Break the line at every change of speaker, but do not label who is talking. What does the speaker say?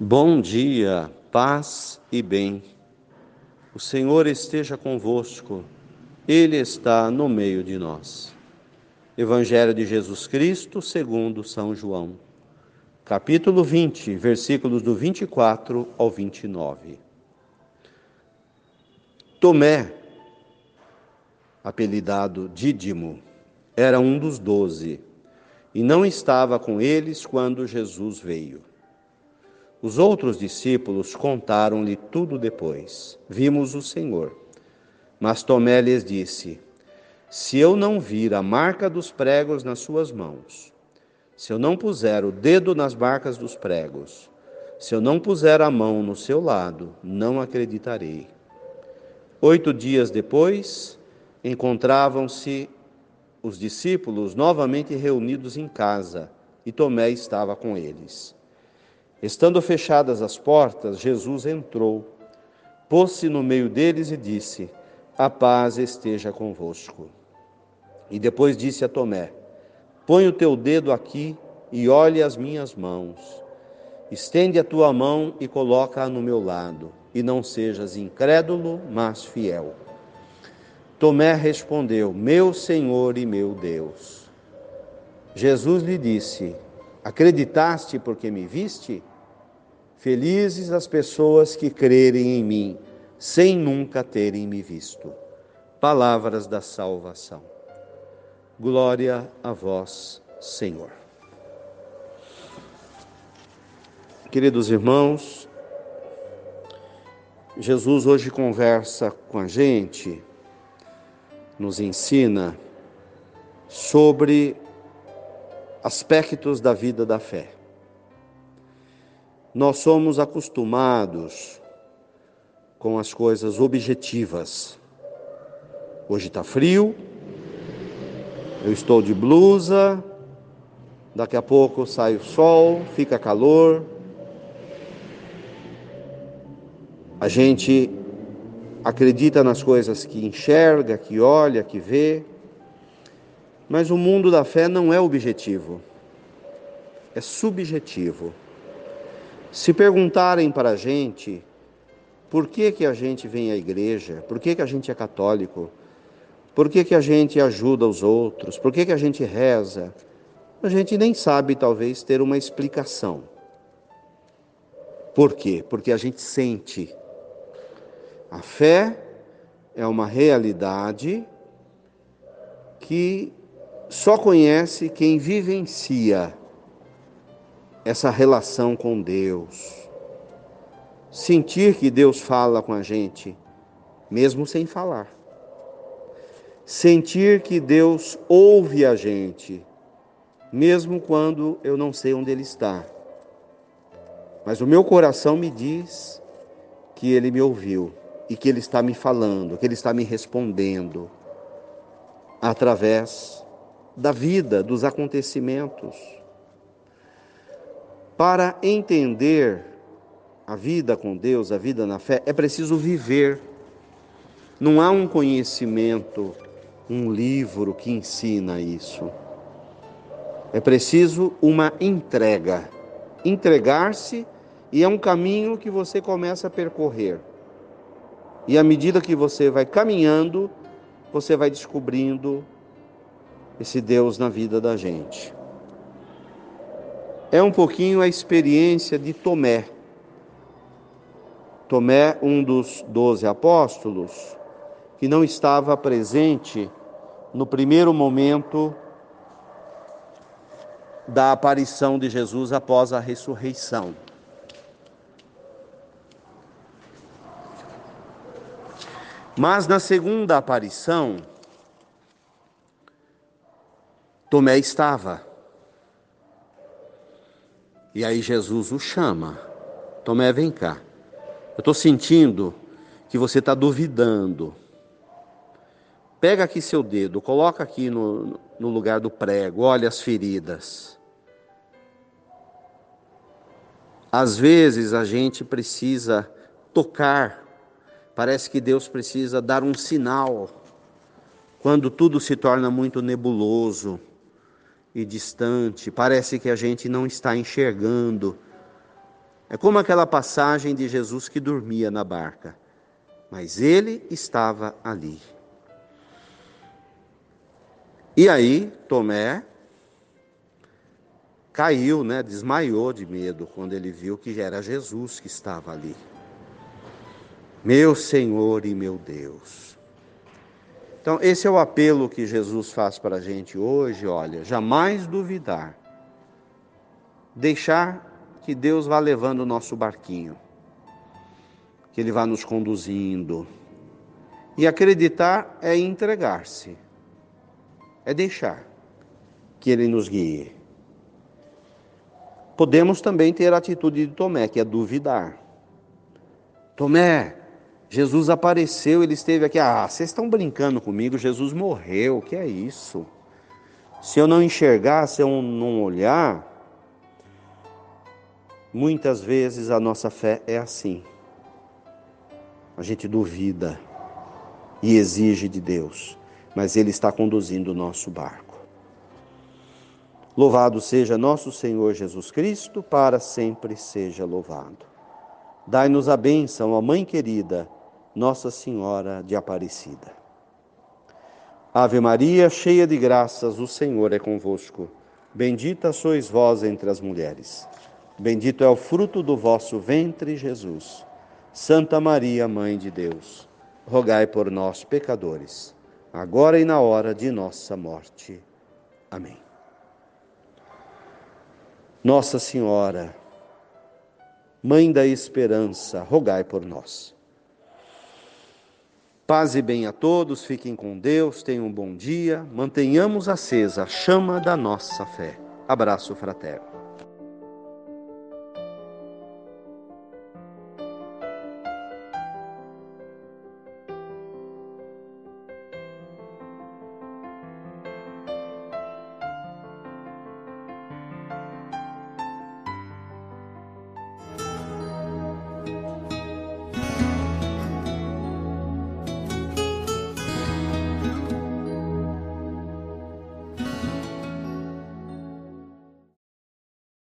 Bom dia, paz e bem. O Senhor esteja convosco, Ele está no meio de nós. Evangelho de Jesus Cristo, segundo São João, capítulo 20, versículos do 24 ao 29. Tomé, apelidado Dídimo, era um dos doze e não estava com eles quando Jesus veio. Os outros discípulos contaram-lhe tudo depois. Vimos o Senhor. Mas Tomé lhes disse: Se eu não vir a marca dos pregos nas suas mãos, se eu não puser o dedo nas marcas dos pregos, se eu não puser a mão no seu lado, não acreditarei. Oito dias depois, encontravam-se os discípulos novamente reunidos em casa e Tomé estava com eles. Estando fechadas as portas, Jesus entrou, pôs-se no meio deles e disse: A paz esteja convosco. E depois disse a Tomé: Põe o teu dedo aqui e olhe as minhas mãos. Estende a tua mão e coloca-a no meu lado, e não sejas incrédulo, mas fiel. Tomé respondeu: Meu Senhor e meu Deus. Jesus lhe disse: Acreditaste porque me viste? Felizes as pessoas que crerem em mim, sem nunca terem me visto. Palavras da salvação. Glória a vós, Senhor. Queridos irmãos, Jesus hoje conversa com a gente, nos ensina sobre aspectos da vida da fé. Nós somos acostumados com as coisas objetivas. Hoje está frio, eu estou de blusa, daqui a pouco sai o sol, fica calor. A gente acredita nas coisas que enxerga, que olha, que vê. Mas o mundo da fé não é objetivo, é subjetivo. Se perguntarem para a gente por que, que a gente vem à igreja, por que, que a gente é católico, por que, que a gente ajuda os outros, por que, que a gente reza, a gente nem sabe, talvez, ter uma explicação. Por quê? Porque a gente sente. A fé é uma realidade que só conhece quem vivencia essa relação com Deus. Sentir que Deus fala com a gente, mesmo sem falar. Sentir que Deus ouve a gente, mesmo quando eu não sei onde Ele está. Mas o meu coração me diz que Ele me ouviu e que Ele está me falando, que Ele está me respondendo através da vida, dos acontecimentos. Para entender a vida com Deus, a vida na fé, é preciso viver. Não há um conhecimento, um livro que ensina isso. É preciso uma entrega. Entregar-se e é um caminho que você começa a percorrer. E à medida que você vai caminhando, você vai descobrindo esse Deus na vida da gente. É um pouquinho a experiência de Tomé. Tomé, um dos doze apóstolos, que não estava presente no primeiro momento da aparição de Jesus após a ressurreição. Mas na segunda aparição, Tomé estava. E aí Jesus o chama. Tomé, vem cá. Eu estou sentindo que você está duvidando. Pega aqui seu dedo, coloca aqui no, no lugar do prego, olha as feridas. Às vezes a gente precisa tocar, parece que Deus precisa dar um sinal, quando tudo se torna muito nebuloso e distante, parece que a gente não está enxergando É como aquela passagem de Jesus que dormia na barca, mas ele estava ali. E aí, Tomé caiu, né, desmaiou de medo quando ele viu que era Jesus que estava ali. Meu Senhor e meu Deus. Então, esse é o apelo que Jesus faz para a gente hoje, olha, jamais duvidar. Deixar que Deus vá levando o nosso barquinho, que Ele vá nos conduzindo. E acreditar é entregar-se é deixar que ele nos guie. Podemos também ter a atitude de Tomé, que é duvidar. Tomé, Jesus apareceu, ele esteve aqui. Ah, vocês estão brincando comigo, Jesus morreu, o que é isso? Se eu não enxergar, se eu não olhar, muitas vezes a nossa fé é assim. A gente duvida e exige de Deus mas Ele está conduzindo o nosso barco. Louvado seja nosso Senhor Jesus Cristo, para sempre seja louvado. Dai-nos a bênção, ó Mãe querida, Nossa Senhora de Aparecida. Ave Maria, cheia de graças, o Senhor é convosco. Bendita sois vós entre as mulheres. Bendito é o fruto do vosso ventre, Jesus. Santa Maria, Mãe de Deus, rogai por nós, pecadores agora e na hora de nossa morte. Amém. Nossa Senhora, Mãe da Esperança, rogai por nós. Paz e bem a todos, fiquem com Deus, tenham um bom dia, mantenhamos acesa a chama da nossa fé. Abraço fraterno.